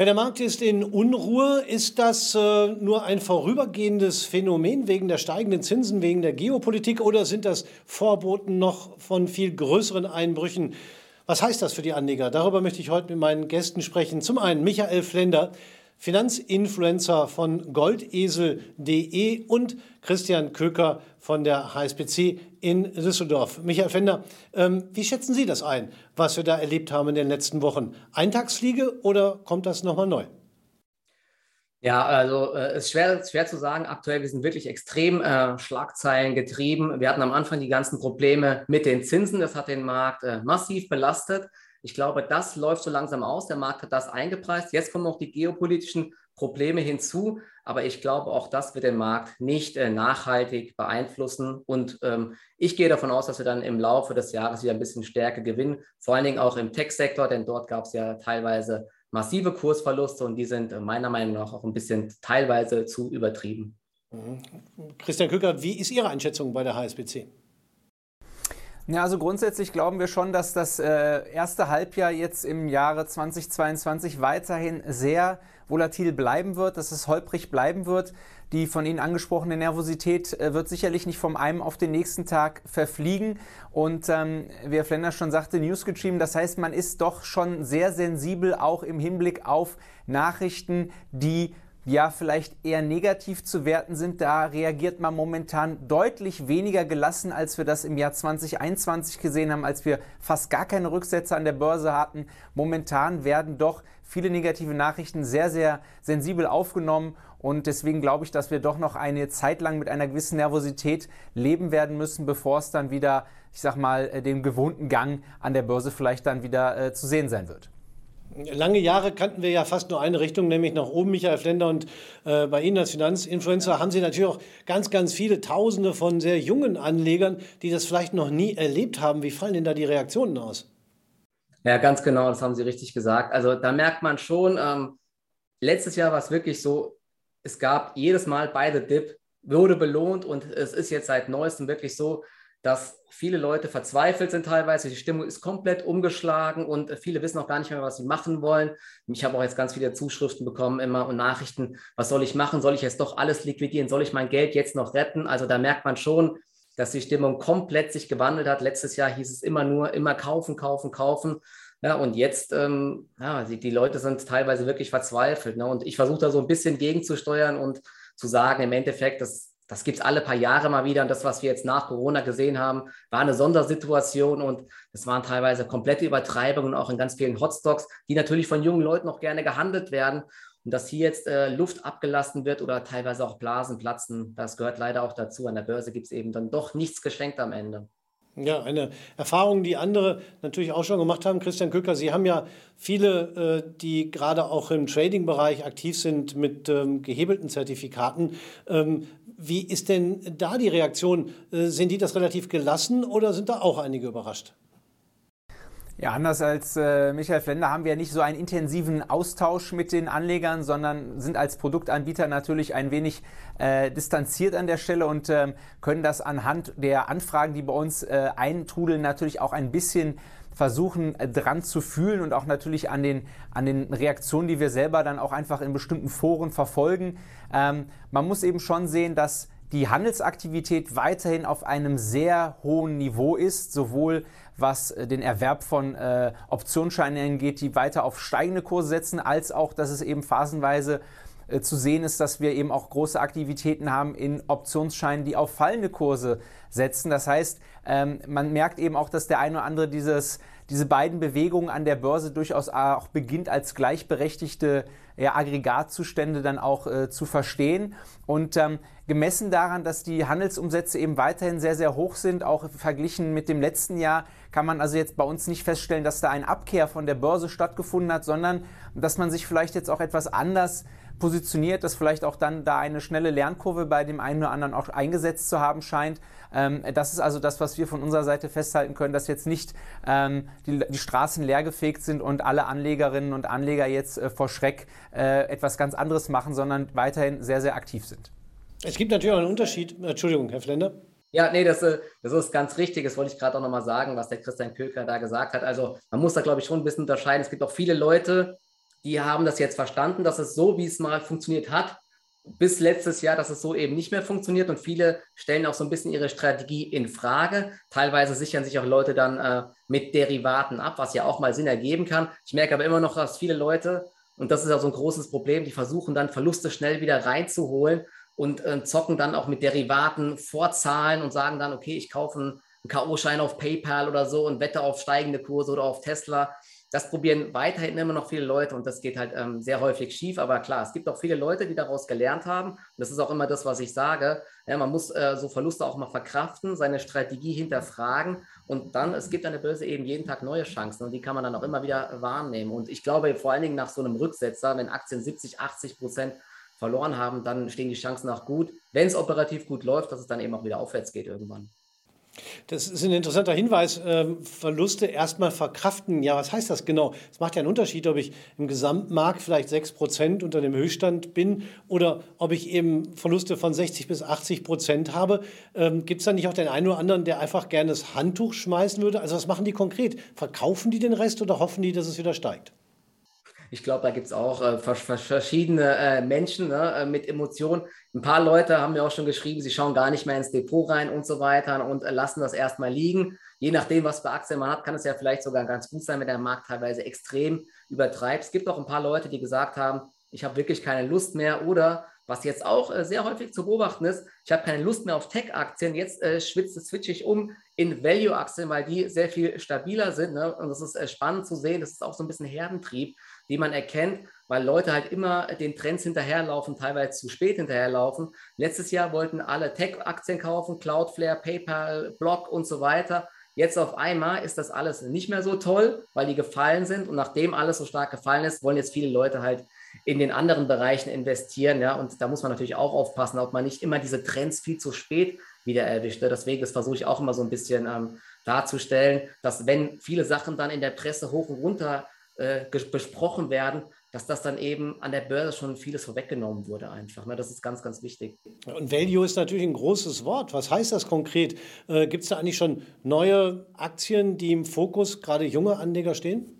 Ja, der Markt ist in Unruhe. Ist das äh, nur ein vorübergehendes Phänomen wegen der steigenden Zinsen, wegen der Geopolitik oder sind das Vorboten noch von viel größeren Einbrüchen? Was heißt das für die Anleger? Darüber möchte ich heute mit meinen Gästen sprechen. Zum einen Michael Flender, Finanzinfluencer von goldesel.de und Christian Köker von der HSBC in Düsseldorf. Michael Fender, ähm, wie schätzen Sie das ein, was wir da erlebt haben in den letzten Wochen? Eintagsfliege oder kommt das nochmal neu? Ja, also äh, es ist schwer, schwer zu sagen. Aktuell, wir sind wirklich extrem äh, Schlagzeilen getrieben. Wir hatten am Anfang die ganzen Probleme mit den Zinsen. Das hat den Markt äh, massiv belastet. Ich glaube, das läuft so langsam aus. Der Markt hat das eingepreist. Jetzt kommen noch die geopolitischen Probleme hinzu. Aber ich glaube, auch das wird den Markt nicht äh, nachhaltig beeinflussen. Und ähm, ich gehe davon aus, dass wir dann im Laufe des Jahres wieder ein bisschen Stärke gewinnen. Vor allen Dingen auch im Tech-Sektor, denn dort gab es ja teilweise massive Kursverluste und die sind äh, meiner Meinung nach auch ein bisschen teilweise zu übertrieben. Mhm. Christian Kücker, wie ist Ihre Einschätzung bei der HSBC? Ja, also grundsätzlich glauben wir schon, dass das äh, erste Halbjahr jetzt im Jahre 2022 weiterhin sehr volatil bleiben wird, dass es holprig bleiben wird. Die von Ihnen angesprochene Nervosität äh, wird sicherlich nicht vom einen auf den nächsten Tag verfliegen. Und ähm, wie Herr Flender schon sagte, newsgetrieben, das heißt, man ist doch schon sehr sensibel auch im Hinblick auf Nachrichten, die ja vielleicht eher negativ zu werten sind. Da reagiert man momentan deutlich weniger gelassen, als wir das im Jahr 2021 gesehen haben, als wir fast gar keine Rücksätze an der Börse hatten. Momentan werden doch viele negative Nachrichten sehr, sehr sensibel aufgenommen. Und deswegen glaube ich, dass wir doch noch eine Zeit lang mit einer gewissen Nervosität leben werden müssen, bevor es dann wieder, ich sag mal, äh, den gewohnten Gang an der Börse vielleicht dann wieder äh, zu sehen sein wird. Lange Jahre kannten wir ja fast nur eine Richtung, nämlich nach oben, Michael Flender. Und äh, bei Ihnen als Finanzinfluencer haben Sie natürlich auch ganz, ganz viele Tausende von sehr jungen Anlegern, die das vielleicht noch nie erlebt haben. Wie fallen denn da die Reaktionen aus? Ja, ganz genau, das haben Sie richtig gesagt. Also da merkt man schon, ähm, letztes Jahr war es wirklich so, es gab jedes Mal beide Dip, wurde belohnt und es ist jetzt seit neuestem wirklich so, dass viele Leute verzweifelt sind teilweise. Die Stimmung ist komplett umgeschlagen und viele wissen auch gar nicht mehr, was sie machen wollen. Ich habe auch jetzt ganz viele Zuschriften bekommen immer und Nachrichten, was soll ich machen? Soll ich jetzt doch alles liquidieren? Soll ich mein Geld jetzt noch retten? Also da merkt man schon, dass die Stimmung komplett sich gewandelt hat. Letztes Jahr hieß es immer nur, immer kaufen, kaufen, kaufen. Ja, und jetzt, ähm, ja, die, die, Leute sind teilweise wirklich verzweifelt. Ne? Und ich versuche da so ein bisschen gegenzusteuern und zu sagen, im Endeffekt, das das gibt es alle paar Jahre mal wieder. Und das, was wir jetzt nach Corona gesehen haben, war eine Sondersituation und es waren teilweise komplette Übertreibungen, auch in ganz vielen Hotstocks, die natürlich von jungen Leuten auch gerne gehandelt werden. Und dass hier jetzt äh, Luft abgelassen wird oder teilweise auch Blasen platzen, das gehört leider auch dazu. An der Börse gibt es eben dann doch nichts geschenkt am Ende. Ja, eine Erfahrung, die andere natürlich auch schon gemacht haben. Christian Köcker, Sie haben ja viele, äh, die gerade auch im Trading-Bereich aktiv sind mit ähm, gehebelten Zertifikaten. Ähm, wie ist denn da die Reaktion? Äh, sind die das relativ gelassen oder sind da auch einige überrascht? Ja, anders als äh, Michael Flender haben wir nicht so einen intensiven Austausch mit den Anlegern, sondern sind als Produktanbieter natürlich ein wenig äh, distanziert an der Stelle und äh, können das anhand der Anfragen, die bei uns äh, eintrudeln, natürlich auch ein bisschen versuchen äh, dran zu fühlen und auch natürlich an den, an den Reaktionen, die wir selber dann auch einfach in bestimmten Foren verfolgen. Ähm, man muss eben schon sehen, dass die Handelsaktivität weiterhin auf einem sehr hohen Niveau ist, sowohl was äh, den Erwerb von äh, Optionsscheinen angeht, die weiter auf steigende Kurse setzen, als auch, dass es eben phasenweise äh, zu sehen ist, dass wir eben auch große Aktivitäten haben in Optionsscheinen, die auf fallende Kurse setzen. Das heißt, ähm, man merkt eben auch, dass der eine oder andere dieses, diese beiden Bewegungen an der Börse durchaus auch beginnt als gleichberechtigte ja, Aggregatzustände dann auch äh, zu verstehen. Und ähm, gemessen daran, dass die Handelsumsätze eben weiterhin sehr, sehr hoch sind, auch verglichen mit dem letzten Jahr, kann man also jetzt bei uns nicht feststellen, dass da ein Abkehr von der Börse stattgefunden hat, sondern dass man sich vielleicht jetzt auch etwas anders positioniert, dass vielleicht auch dann da eine schnelle Lernkurve bei dem einen oder anderen auch eingesetzt zu haben scheint. Ähm, das ist also das, was wir von unserer Seite festhalten können, dass jetzt nicht ähm, die, die, Straßen leergefegt sind und alle Anlegerinnen und Anleger jetzt äh, vor Schreck äh, etwas ganz anderes machen, sondern weiterhin sehr, sehr aktiv sind. Es gibt natürlich auch einen Unterschied. Entschuldigung, Herr Flender. Ja, nee, das, äh, das ist ganz richtig. Das wollte ich gerade auch nochmal sagen, was der Christian Köker da gesagt hat. Also man muss da, glaube ich, schon ein bisschen unterscheiden. Es gibt auch viele Leute, die haben das jetzt verstanden, dass es so, wie es mal funktioniert hat, bis letztes Jahr, dass es so eben nicht mehr funktioniert und viele stellen auch so ein bisschen ihre Strategie in Frage. Teilweise sichern sich auch Leute dann äh, mit Derivaten ab, was ja auch mal Sinn ergeben kann. Ich merke aber immer noch, dass viele Leute, und das ist ja so ein großes Problem, die versuchen dann Verluste schnell wieder reinzuholen und äh, zocken dann auch mit Derivaten vorzahlen und sagen dann, okay, ich kaufe einen K.O.-Schein auf PayPal oder so und wette auf steigende Kurse oder auf Tesla das probieren weiterhin immer noch viele Leute und das geht halt ähm, sehr häufig schief. Aber klar, es gibt auch viele Leute, die daraus gelernt haben. Und das ist auch immer das, was ich sage. Ja, man muss äh, so Verluste auch mal verkraften, seine Strategie hinterfragen und dann, es gibt an der Börse eben jeden Tag neue Chancen und die kann man dann auch immer wieder wahrnehmen. Und ich glaube, vor allen Dingen nach so einem Rücksetzer, wenn Aktien 70, 80 Prozent verloren haben, dann stehen die Chancen auch gut, wenn es operativ gut läuft, dass es dann eben auch wieder aufwärts geht irgendwann. Das ist ein interessanter Hinweis. Ähm, Verluste erstmal verkraften. Ja, was heißt das genau? Es macht ja einen Unterschied, ob ich im Gesamtmarkt vielleicht 6 Prozent unter dem Höchststand bin oder ob ich eben Verluste von 60 bis 80 Prozent habe. Ähm, Gibt es da nicht auch den einen oder anderen, der einfach gerne das Handtuch schmeißen würde? Also was machen die konkret? Verkaufen die den Rest oder hoffen die, dass es wieder steigt? Ich glaube, da gibt es auch äh, verschiedene äh, Menschen ne, äh, mit Emotionen. Ein paar Leute haben mir auch schon geschrieben, sie schauen gar nicht mehr ins Depot rein und so weiter und äh, lassen das erstmal liegen. Je nachdem, was für Aktien man hat, kann es ja vielleicht sogar ganz gut sein, wenn der Markt teilweise extrem übertreibt. Es gibt auch ein paar Leute, die gesagt haben, ich habe wirklich keine Lust mehr oder was jetzt auch äh, sehr häufig zu beobachten ist, ich habe keine Lust mehr auf Tech-Aktien, jetzt äh, schwitze, switche ich um in Value-Aktien, weil die sehr viel stabiler sind. Ne? Und das ist äh, spannend zu sehen, das ist auch so ein bisschen Herdentrieb, die man erkennt, weil Leute halt immer den Trends hinterherlaufen, teilweise zu spät hinterherlaufen. Letztes Jahr wollten alle Tech-Aktien kaufen, Cloudflare, PayPal, Block und so weiter. Jetzt auf einmal ist das alles nicht mehr so toll, weil die gefallen sind. Und nachdem alles so stark gefallen ist, wollen jetzt viele Leute halt in den anderen Bereichen investieren. Ja? Und da muss man natürlich auch aufpassen, ob man nicht immer diese Trends viel zu spät wieder erwischt. Ne? Deswegen, das versuche ich auch immer so ein bisschen ähm, darzustellen, dass wenn viele Sachen dann in der Presse hoch und runter äh, besprochen werden, dass das dann eben an der Börse schon vieles vorweggenommen wurde einfach. Ne? Das ist ganz, ganz wichtig. Und Value ist natürlich ein großes Wort. Was heißt das konkret? Äh, Gibt es da eigentlich schon neue Aktien, die im Fokus gerade junge Anleger stehen?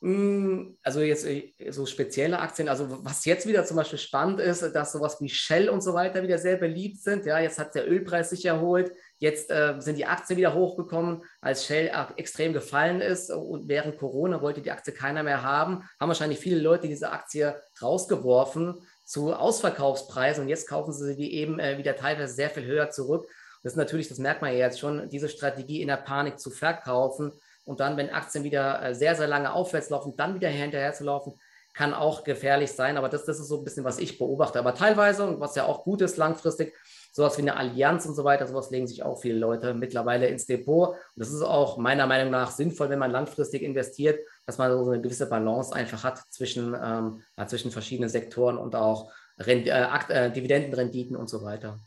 Hm, also jetzt äh, so spezielle Aktien, also was jetzt wieder zum Beispiel spannend ist, dass sowas wie Shell und so weiter wieder sehr beliebt sind. Ja, jetzt hat der Ölpreis sich erholt, jetzt äh, sind die Aktien wieder hochgekommen, als Shell extrem gefallen ist und während Corona wollte die Aktie keiner mehr haben, haben wahrscheinlich viele Leute diese Aktie rausgeworfen zu Ausverkaufspreisen und jetzt kaufen sie die eben äh, wieder teilweise sehr viel höher zurück. Das ist natürlich, das merkt man ja jetzt schon, diese Strategie in der Panik zu verkaufen und dann, wenn Aktien wieder äh, sehr, sehr lange aufwärts laufen, dann wieder hinterher zu laufen, kann auch gefährlich sein. Aber das, das ist so ein bisschen, was ich beobachte. Aber teilweise, und was ja auch gut ist langfristig, sowas wie eine Allianz und so weiter, sowas legen sich auch viele Leute mittlerweile ins Depot. Und das ist auch meiner Meinung nach sinnvoll, wenn man langfristig investiert, dass man so eine gewisse Balance einfach hat zwischen, ähm, zwischen verschiedenen Sektoren und auch Rent äh, äh, Dividendenrenditen und so weiter.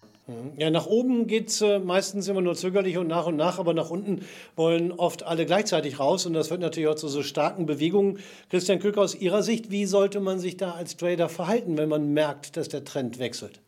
Ja, nach oben geht es äh, meistens immer nur zögerlich und nach und nach, aber nach unten wollen oft alle gleichzeitig raus und das führt natürlich auch zu so starken Bewegungen. Christian Köck, aus Ihrer Sicht, wie sollte man sich da als Trader verhalten, wenn man merkt, dass der Trend wechselt?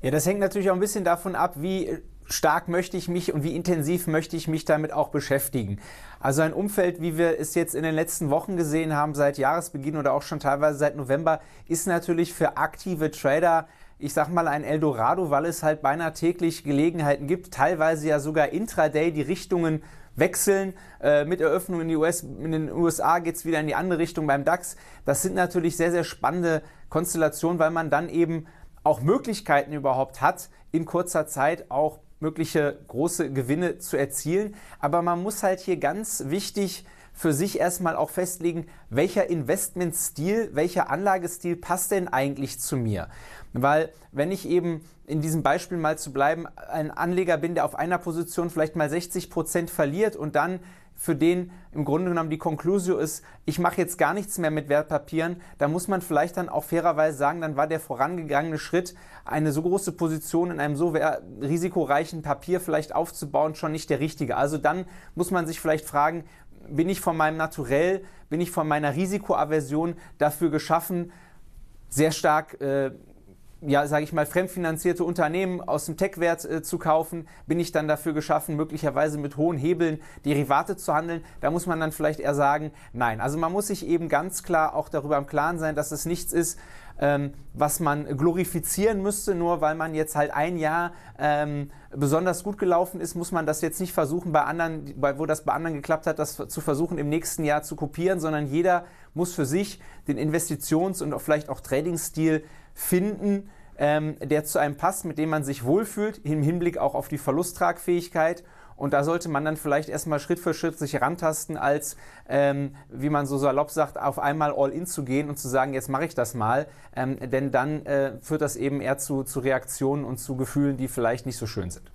Ja, das hängt natürlich auch ein bisschen davon ab, wie stark möchte ich mich und wie intensiv möchte ich mich damit auch beschäftigen. Also ein Umfeld, wie wir es jetzt in den letzten Wochen gesehen haben, seit Jahresbeginn oder auch schon teilweise seit November, ist natürlich für aktive Trader ich sag mal, ein Eldorado, weil es halt beinahe täglich Gelegenheiten gibt, teilweise ja sogar intraday die Richtungen wechseln. Äh, mit Eröffnung in, die US, in den USA geht es wieder in die andere Richtung beim DAX. Das sind natürlich sehr, sehr spannende Konstellationen, weil man dann eben auch Möglichkeiten überhaupt hat, in kurzer Zeit auch mögliche große Gewinne zu erzielen. Aber man muss halt hier ganz wichtig für sich erstmal auch festlegen, welcher Investmentstil, welcher Anlagestil passt denn eigentlich zu mir. Weil wenn ich eben in diesem Beispiel mal zu bleiben, ein Anleger bin, der auf einer Position vielleicht mal 60 Prozent verliert und dann für den im Grunde genommen die Konklusio ist, ich mache jetzt gar nichts mehr mit Wertpapieren, da muss man vielleicht dann auch fairerweise sagen, dann war der vorangegangene Schritt, eine so große Position in einem so risikoreichen Papier vielleicht aufzubauen, schon nicht der richtige. Also dann muss man sich vielleicht fragen, bin ich von meinem Naturell, bin ich von meiner Risikoaversion dafür geschaffen, sehr stark äh, ja, sage ich mal, fremdfinanzierte Unternehmen aus dem Tech-Wert äh, zu kaufen? Bin ich dann dafür geschaffen, möglicherweise mit hohen Hebeln Derivate zu handeln? Da muss man dann vielleicht eher sagen, nein. Also man muss sich eben ganz klar auch darüber im Klaren sein, dass es nichts ist, ähm, was man glorifizieren müsste, nur weil man jetzt halt ein Jahr ähm, besonders gut gelaufen ist, muss man das jetzt nicht versuchen, bei anderen, bei, wo das bei anderen geklappt hat, das zu versuchen, im nächsten Jahr zu kopieren, sondern jeder muss für sich den Investitions- und vielleicht auch Trading-Stil finden, ähm, der zu einem passt, mit dem man sich wohlfühlt, im Hinblick auch auf die Verlusttragfähigkeit. Und da sollte man dann vielleicht erstmal Schritt für Schritt sich rantasten, als, ähm, wie man so salopp sagt, auf einmal all in zu gehen und zu sagen, jetzt mache ich das mal. Ähm, denn dann äh, führt das eben eher zu, zu Reaktionen und zu Gefühlen, die vielleicht nicht so schön sind.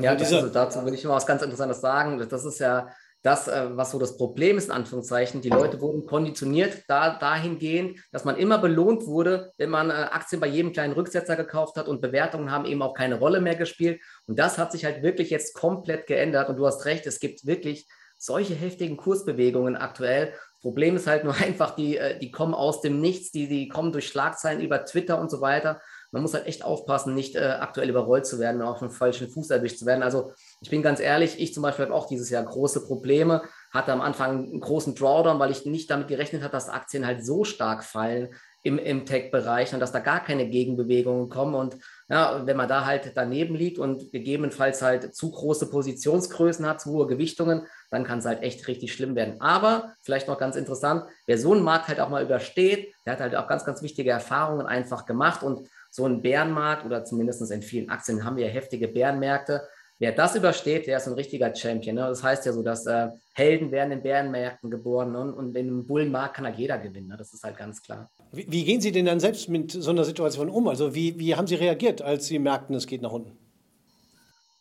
Ja, also dazu will ich mal was ganz Interessantes sagen. Das ist ja das, äh, was so das Problem ist, in Anführungszeichen. Die Leute wurden konditioniert da, dahingehend, dass man immer belohnt wurde, wenn man äh, Aktien bei jedem kleinen Rücksetzer gekauft hat und Bewertungen haben eben auch keine Rolle mehr gespielt. Und das hat sich halt wirklich jetzt komplett geändert. Und du hast recht, es gibt wirklich solche heftigen Kursbewegungen aktuell. Problem ist halt nur einfach, die, äh, die kommen aus dem Nichts, die, die kommen durch Schlagzeilen über Twitter und so weiter man muss halt echt aufpassen, nicht äh, aktuell überrollt zu werden auf dem falschen Fuß erwischt zu werden. Also ich bin ganz ehrlich, ich zum Beispiel habe auch dieses Jahr große Probleme, hatte am Anfang einen großen Drawdown, weil ich nicht damit gerechnet habe, dass Aktien halt so stark fallen im, im Tech-Bereich und dass da gar keine Gegenbewegungen kommen. Und ja, wenn man da halt daneben liegt und gegebenenfalls halt zu große Positionsgrößen hat, zu hohe Gewichtungen, dann kann es halt echt richtig schlimm werden. Aber vielleicht noch ganz interessant, wer so einen Markt halt auch mal übersteht, der hat halt auch ganz, ganz wichtige Erfahrungen einfach gemacht und so ein Bärenmarkt oder zumindest in vielen Aktien haben wir ja heftige Bärenmärkte. Wer das übersteht, der ist ein richtiger Champion. Ne? Das heißt ja so, dass äh, Helden werden in Bärenmärkten geboren ne? und in einem Bullenmarkt kann halt jeder gewinnen. Ne? Das ist halt ganz klar. Wie, wie, gehen Sie denn dann selbst mit so einer Situation um? Also wie, wie haben Sie reagiert, als Sie merkten, es geht nach unten?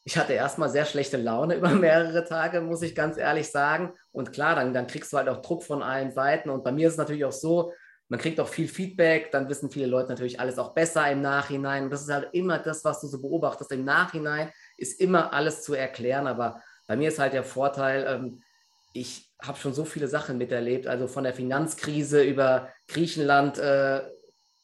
Ich hatte erstmal sehr schlechte Laune über mehrere Tage, muss ich ganz ehrlich sagen. Und klar, dann, dann kriegst du halt auch Druck von allen Seiten. Und bei mir ist es natürlich auch so, man kriegt auch viel Feedback, dann wissen viele Leute natürlich alles auch besser im Nachhinein. Und das ist halt immer das, was du so beobachtest. Im Nachhinein ist immer alles zu erklären, aber bei mir ist halt der Vorteil, ähm, ich habe schon so viele Sachen miterlebt, also von der Finanzkrise über Griechenland, äh,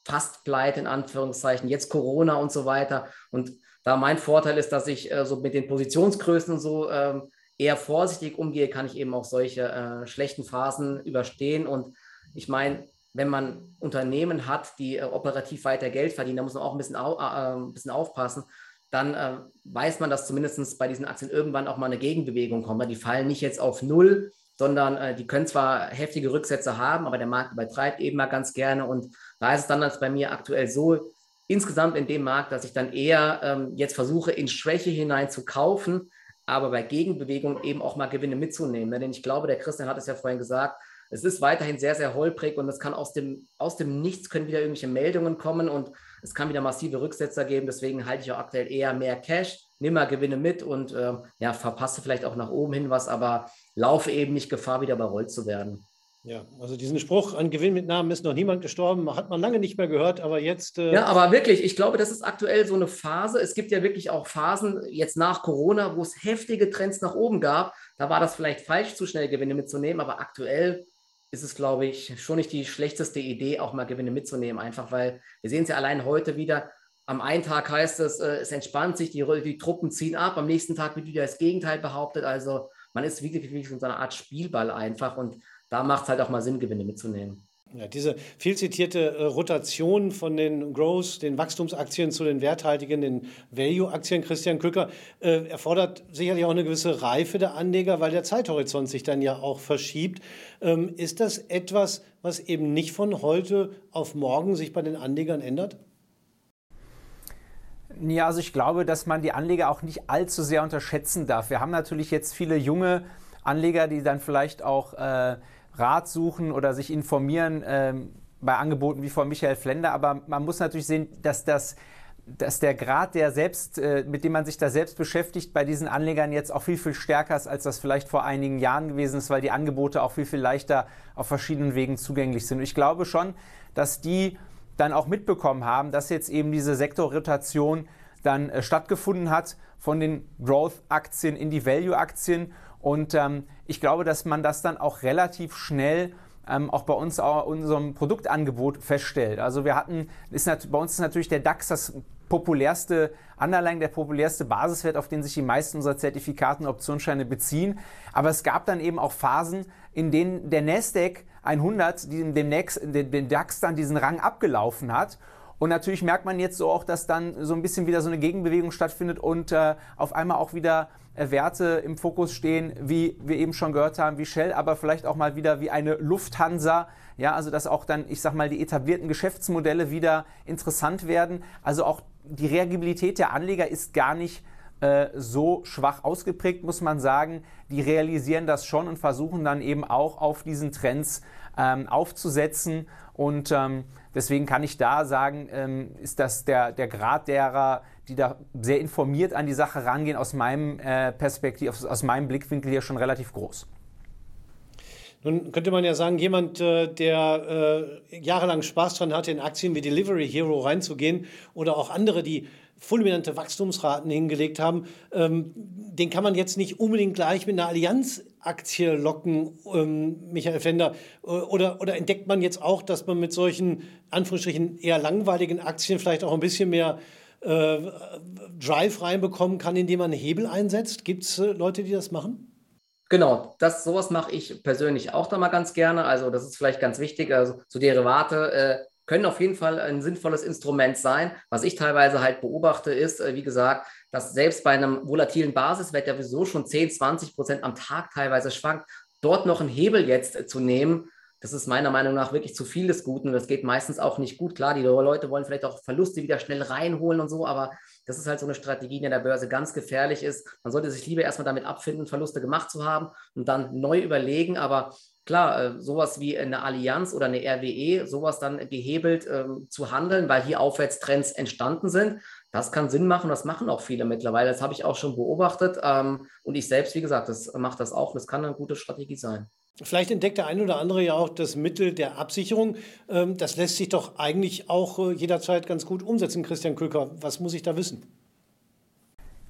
fast pleite in Anführungszeichen, jetzt Corona und so weiter. Und da mein Vorteil ist, dass ich äh, so mit den Positionsgrößen so ähm, eher vorsichtig umgehe, kann ich eben auch solche äh, schlechten Phasen überstehen. Und ich meine, wenn man Unternehmen hat, die äh, operativ weiter Geld verdienen, da muss man auch ein bisschen, au, äh, ein bisschen aufpassen, dann äh, weiß man, dass zumindest bei diesen Aktien irgendwann auch mal eine Gegenbewegung kommt. Die fallen nicht jetzt auf Null, sondern äh, die können zwar heftige Rücksätze haben, aber der Markt übertreibt eben mal ganz gerne. Und da ist es dann bei mir aktuell so, insgesamt in dem Markt, dass ich dann eher ähm, jetzt versuche, in Schwäche hinein zu kaufen, aber bei Gegenbewegung eben auch mal Gewinne mitzunehmen. Denn ich glaube, der Christian hat es ja vorhin gesagt, es ist weiterhin sehr, sehr holprig und es kann aus dem, aus dem Nichts können wieder irgendwelche Meldungen kommen und es kann wieder massive Rücksetzer geben. Deswegen halte ich auch aktuell eher mehr Cash, nimm mal Gewinne mit und äh, ja, verpasse vielleicht auch nach oben hin was, aber laufe eben nicht Gefahr, wieder überrollt zu werden. Ja, also diesen Spruch an Gewinnmitnahmen ist noch niemand gestorben, hat man lange nicht mehr gehört, aber jetzt. Äh ja, aber wirklich, ich glaube, das ist aktuell so eine Phase. Es gibt ja wirklich auch Phasen jetzt nach Corona, wo es heftige Trends nach oben gab. Da war das vielleicht falsch, zu schnell Gewinne mitzunehmen, aber aktuell ist es, glaube ich, schon nicht die schlechteste Idee, auch mal Gewinne mitzunehmen, einfach weil wir sehen es ja allein heute wieder. Am einen Tag heißt es, äh, es entspannt sich, die, die, Truppen ziehen ab, am nächsten Tag wird wieder das Gegenteil behauptet. Also man ist wirklich wie so eine Art Spielball einfach und da macht es halt auch mal Sinn, Gewinne mitzunehmen. Ja, diese viel zitierte äh, Rotation von den Growth, den Wachstumsaktien zu den werthaltigen, den Value-Aktien, Christian Kücker, äh, erfordert sicherlich auch eine gewisse Reife der Anleger, weil der Zeithorizont sich dann ja auch verschiebt. Ähm, ist das etwas, was eben nicht von heute auf morgen sich bei den Anlegern ändert? Ja, also ich glaube, dass man die Anleger auch nicht allzu sehr unterschätzen darf. Wir haben natürlich jetzt viele junge Anleger, die dann vielleicht auch äh, Rat suchen oder sich informieren ähm, bei Angeboten wie von Michael Flender. Aber man muss natürlich sehen, dass das dass der Grad, der selbst, äh, mit dem man sich da selbst beschäftigt, bei diesen Anlegern jetzt auch viel, viel stärker ist, als das vielleicht vor einigen Jahren gewesen ist, weil die Angebote auch viel, viel leichter auf verschiedenen Wegen zugänglich sind. Ich glaube schon, dass die dann auch mitbekommen haben, dass jetzt eben diese Sektorrotation dann äh, stattgefunden hat von den Growth-Aktien in die Value-Aktien und ähm, ich glaube, dass man das dann auch relativ schnell ähm, auch bei uns auch unserem Produktangebot feststellt. Also wir hatten, ist, bei uns ist natürlich der DAX das populärste Underlying, der populärste Basiswert, auf den sich die meisten unserer Zertifikate und Optionsscheine beziehen. Aber es gab dann eben auch Phasen, in denen der Nasdaq 100 dem, dem, dem DAX dann diesen Rang abgelaufen hat. Und natürlich merkt man jetzt so auch, dass dann so ein bisschen wieder so eine Gegenbewegung stattfindet und äh, auf einmal auch wieder äh, Werte im Fokus stehen, wie wir eben schon gehört haben, wie Shell, aber vielleicht auch mal wieder wie eine Lufthansa. Ja, also dass auch dann, ich sag mal, die etablierten Geschäftsmodelle wieder interessant werden. Also auch die Reagibilität der Anleger ist gar nicht äh, so schwach ausgeprägt, muss man sagen. Die realisieren das schon und versuchen dann eben auch auf diesen Trends ähm, aufzusetzen. Und ähm, deswegen kann ich da sagen, ähm, ist das der, der Grad derer, die da sehr informiert an die Sache rangehen, aus meinem äh, Perspektiv, aus, aus meinem Blickwinkel hier schon relativ groß. Nun könnte man ja sagen, jemand, äh, der äh, jahrelang Spaß daran hatte, in Aktien wie Delivery Hero reinzugehen oder auch andere, die fulminante Wachstumsraten hingelegt haben, ähm, den kann man jetzt nicht unbedingt gleich mit einer Allianz-Aktie locken, ähm, Michael Fender. Äh, oder, oder entdeckt man jetzt auch, dass man mit solchen, Anführungsstrichen, eher langweiligen Aktien vielleicht auch ein bisschen mehr äh, Drive reinbekommen kann, indem man Hebel einsetzt? Gibt es äh, Leute, die das machen? Genau, das sowas mache ich persönlich auch da mal ganz gerne. Also das ist vielleicht ganz wichtig. Also so Derivate äh, können auf jeden Fall ein sinnvolles Instrument sein. Was ich teilweise halt beobachte, ist, äh, wie gesagt, dass selbst bei einem volatilen Basiswert, der sowieso schon 10, 20 Prozent am Tag teilweise schwankt, dort noch einen Hebel jetzt äh, zu nehmen, das ist meiner Meinung nach wirklich zu viel des Guten. Das geht meistens auch nicht gut. Klar, die Leute wollen vielleicht auch Verluste wieder schnell reinholen und so, aber das ist halt so eine Strategie, die in der Börse ganz gefährlich ist. Man sollte sich lieber erstmal damit abfinden, Verluste gemacht zu haben und dann neu überlegen. Aber klar, äh, sowas wie eine Allianz oder eine RWE, sowas dann gehebelt ähm, zu handeln, weil hier Aufwärtstrends entstanden sind, das kann Sinn machen. Das machen auch viele mittlerweile. Das habe ich auch schon beobachtet. Ähm, und ich selbst, wie gesagt, das macht das auch. Das kann eine gute Strategie sein. Vielleicht entdeckt der eine oder andere ja auch das Mittel der Absicherung. Ähm, das lässt sich doch eigentlich auch äh, jederzeit ganz gut umsetzen, Christian Köker. Was muss ich da wissen?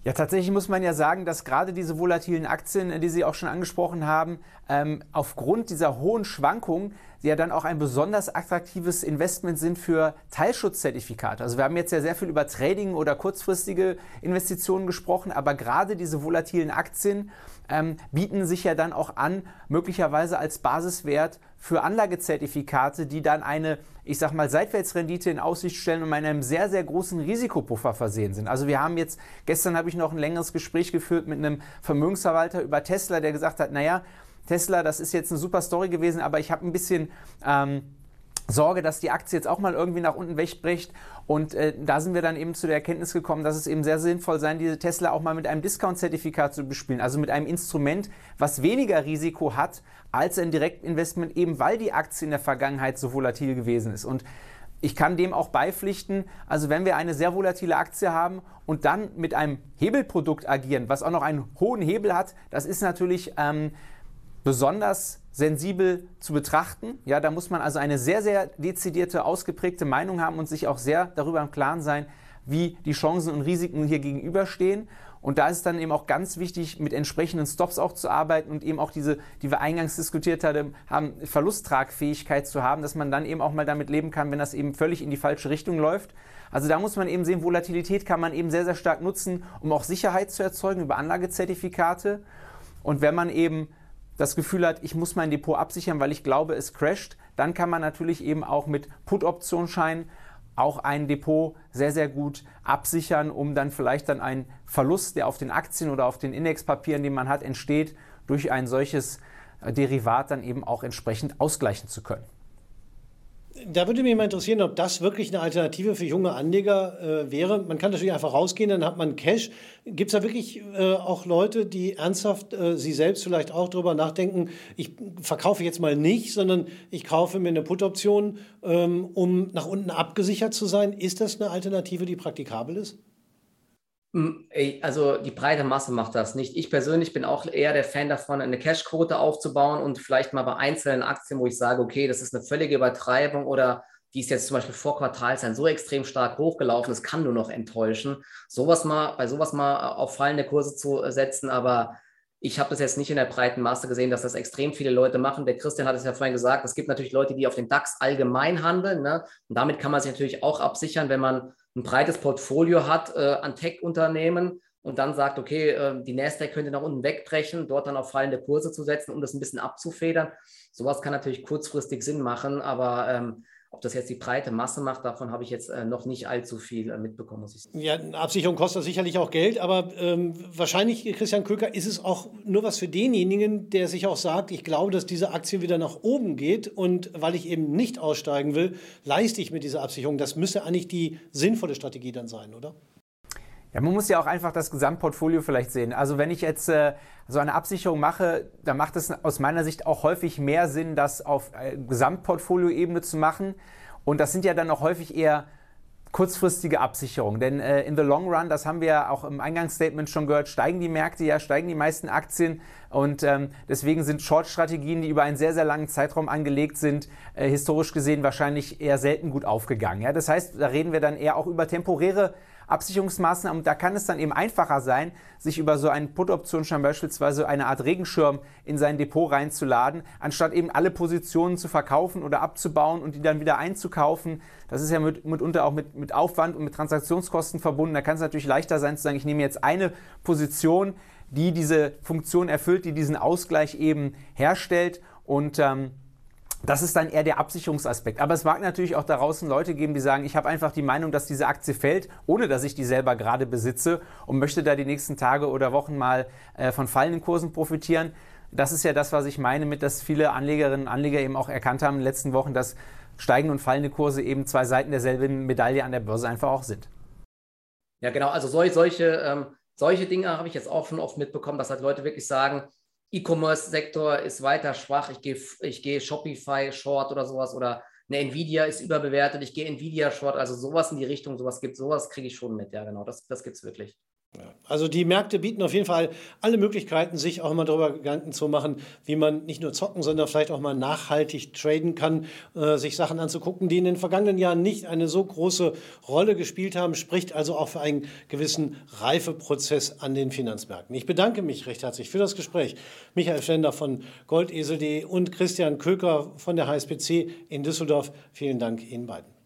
Ja, tatsächlich muss man ja sagen, dass gerade diese volatilen Aktien, die Sie auch schon angesprochen haben, ähm, aufgrund dieser hohen Schwankungen ja dann auch ein besonders attraktives Investment sind für Teilschutzzertifikate. Also wir haben jetzt ja sehr viel über Trading oder kurzfristige Investitionen gesprochen, aber gerade diese volatilen Aktien ähm, bieten sich ja dann auch an, möglicherweise als Basiswert für Anlagezertifikate, die dann eine, ich sag mal, Seitwärtsrendite in Aussicht stellen und mit einem sehr, sehr großen Risikopuffer versehen sind. Also wir haben jetzt, gestern habe ich noch ein längeres Gespräch geführt mit einem Vermögensverwalter über Tesla, der gesagt hat, naja, Tesla, das ist jetzt eine super Story gewesen, aber ich habe ein bisschen ähm, Sorge, dass die Aktie jetzt auch mal irgendwie nach unten wegbricht. Und äh, da sind wir dann eben zu der Erkenntnis gekommen, dass es eben sehr sinnvoll sein, diese Tesla auch mal mit einem Discount-Zertifikat zu bespielen. Also mit einem Instrument, was weniger Risiko hat als ein Direktinvestment, eben weil die Aktie in der Vergangenheit so volatil gewesen ist. Und ich kann dem auch beipflichten, also wenn wir eine sehr volatile Aktie haben und dann mit einem Hebelprodukt agieren, was auch noch einen hohen Hebel hat, das ist natürlich ähm, besonders sensibel zu betrachten. Ja, da muss man also eine sehr, sehr dezidierte, ausgeprägte Meinung haben und sich auch sehr darüber im Klaren sein, wie die Chancen und Risiken hier gegenüberstehen. Und da ist es dann eben auch ganz wichtig, mit entsprechenden Stops auch zu arbeiten und eben auch diese, die wir eingangs diskutiert haben, Verlusttragfähigkeit zu haben, dass man dann eben auch mal damit leben kann, wenn das eben völlig in die falsche Richtung läuft. Also da muss man eben sehen, Volatilität kann man eben sehr, sehr stark nutzen, um auch Sicherheit zu erzeugen über Anlagezertifikate. Und wenn man eben das Gefühl hat, ich muss mein Depot absichern, weil ich glaube, es crasht, dann kann man natürlich eben auch mit Put-Optionsscheinen auch ein Depot sehr, sehr gut absichern, um dann vielleicht dann einen Verlust, der auf den Aktien oder auf den Indexpapieren, den man hat, entsteht, durch ein solches Derivat dann eben auch entsprechend ausgleichen zu können. Da würde mich mal interessieren, ob das wirklich eine Alternative für junge Anleger äh, wäre. Man kann natürlich einfach rausgehen, dann hat man Cash. Gibt es da wirklich äh, auch Leute, die ernsthaft äh, sie selbst vielleicht auch darüber nachdenken, ich verkaufe jetzt mal nicht, sondern ich kaufe mir eine Put-Option, ähm, um nach unten abgesichert zu sein? Ist das eine Alternative, die praktikabel ist? Hm, also die breite Masse macht das nicht. Ich persönlich bin auch eher der Fan davon, eine Cash-Quote aufzubauen und vielleicht mal bei einzelnen Aktien, wo ich sage, okay, das ist eine völlige Übertreibung oder die ist jetzt zum Beispiel vor Quartalszeit so extrem stark hochgelaufen, es kann nur noch enttäuschen. Sowas mal, bei sowas mal auf fallende Kurse zu setzen, aber Ich habe das jetzt nicht in der breiten Masse gesehen, dass das extrem viele Leute machen. Der Christian hat es ja vorhin gesagt, es gibt natürlich Leute, die auf den DAX allgemein handeln. Ne? Und damit kann man sich natürlich auch absichern, wenn man ein breites Portfolio hat äh, an Tech-Unternehmen und dann sagt, okay, äh, die Nasdaq könnte nach unten wegbrechen, dort dann auf fallende Kurse zu setzen, um das ein bisschen abzufedern. Sowas kann natürlich kurzfristig Sinn machen, aber ähm, ob das jetzt die breite Masse macht, davon habe ich jetzt äh, noch nicht allzu viel äh, mitbekommen, muss ich sagen. Ja, Absicherung kostet sicherlich auch Geld, aber ähm, wahrscheinlich, Christian Köker, ist es auch nur was für denjenigen, der sich auch sagt, ich glaube, dass diese Aktie wieder nach oben geht und weil ich eben nicht aussteigen will, leiste ich mit dieser Absicherung. Das müsste eigentlich die sinnvolle Strategie dann sein, oder? Ja, man muss ja auch einfach das Gesamtportfolio vielleicht sehen. Also wenn ich jetzt äh, so eine Absicherung mache, dann macht es aus meiner Sicht auch häufig mehr Sinn, das auf äh, Gesamtportfolioebene zu machen. Und das sind ja dann auch häufig eher kurzfristige Absicherungen. Denn äh, in the long run, das haben wir ja auch im Eingangsstatement schon gehört, steigen die Märkte ja, steigen die meisten Aktien. Und ähm, deswegen sind Short-Strategien, die über einen sehr, sehr langen Zeitraum angelegt sind, äh, historisch gesehen wahrscheinlich eher selten gut aufgegangen. Ja? Das heißt, da reden wir dann eher auch über temporäre Absicherungsmaßnahmen. Und da kann es dann eben einfacher sein, sich über so einen Put-Option beispielsweise eine Art Regenschirm in sein Depot reinzuladen, anstatt eben alle Positionen zu verkaufen oder abzubauen und die dann wieder einzukaufen. Das ist ja mit, mitunter auch mit, mit Aufwand und mit Transaktionskosten verbunden. Da kann es natürlich leichter sein zu sagen, ich nehme jetzt eine Position, die diese Funktion erfüllt, die diesen Ausgleich eben herstellt und ähm, das ist dann eher der Absicherungsaspekt. Aber es mag natürlich auch da draußen Leute geben, die sagen, ich habe einfach die Meinung, dass diese Aktie fällt, ohne dass ich die selber gerade besitze und möchte da die nächsten Tage oder Wochen mal äh, von fallenden Kursen profitieren. Das ist ja das, was ich meine, mit dass viele Anlegerinnen und Anleger eben auch erkannt haben in den letzten Wochen, dass steigende und fallende Kurse eben zwei Seiten derselben Medaille an der Börse einfach auch sind. Ja, genau. Also solche, solche, ähm, solche Dinge habe ich jetzt auch schon oft mitbekommen, dass halt Leute wirklich sagen, E-Commerce-Sektor ist weiter schwach, ich gehe ich geh Shopify Short oder sowas oder eine Nvidia ist überbewertet, ich gehe Nvidia Short, also sowas in die Richtung, sowas gibt, sowas kriege ich schon mit, ja genau, das, das gibt es wirklich. Also die Märkte bieten auf jeden Fall alle Möglichkeiten, sich auch mal darüber Gedanken zu machen, wie man nicht nur zocken, sondern vielleicht auch mal nachhaltig traden kann, äh, sich Sachen anzugucken, die in den vergangenen Jahren nicht eine so große Rolle gespielt haben, spricht also auch für einen gewissen Reifeprozess an den Finanzmärkten. Ich bedanke mich recht herzlich für das Gespräch. Michael Flender von goldesel.de und Christian Köker von der HSBC in Düsseldorf. Vielen Dank Ihnen beiden.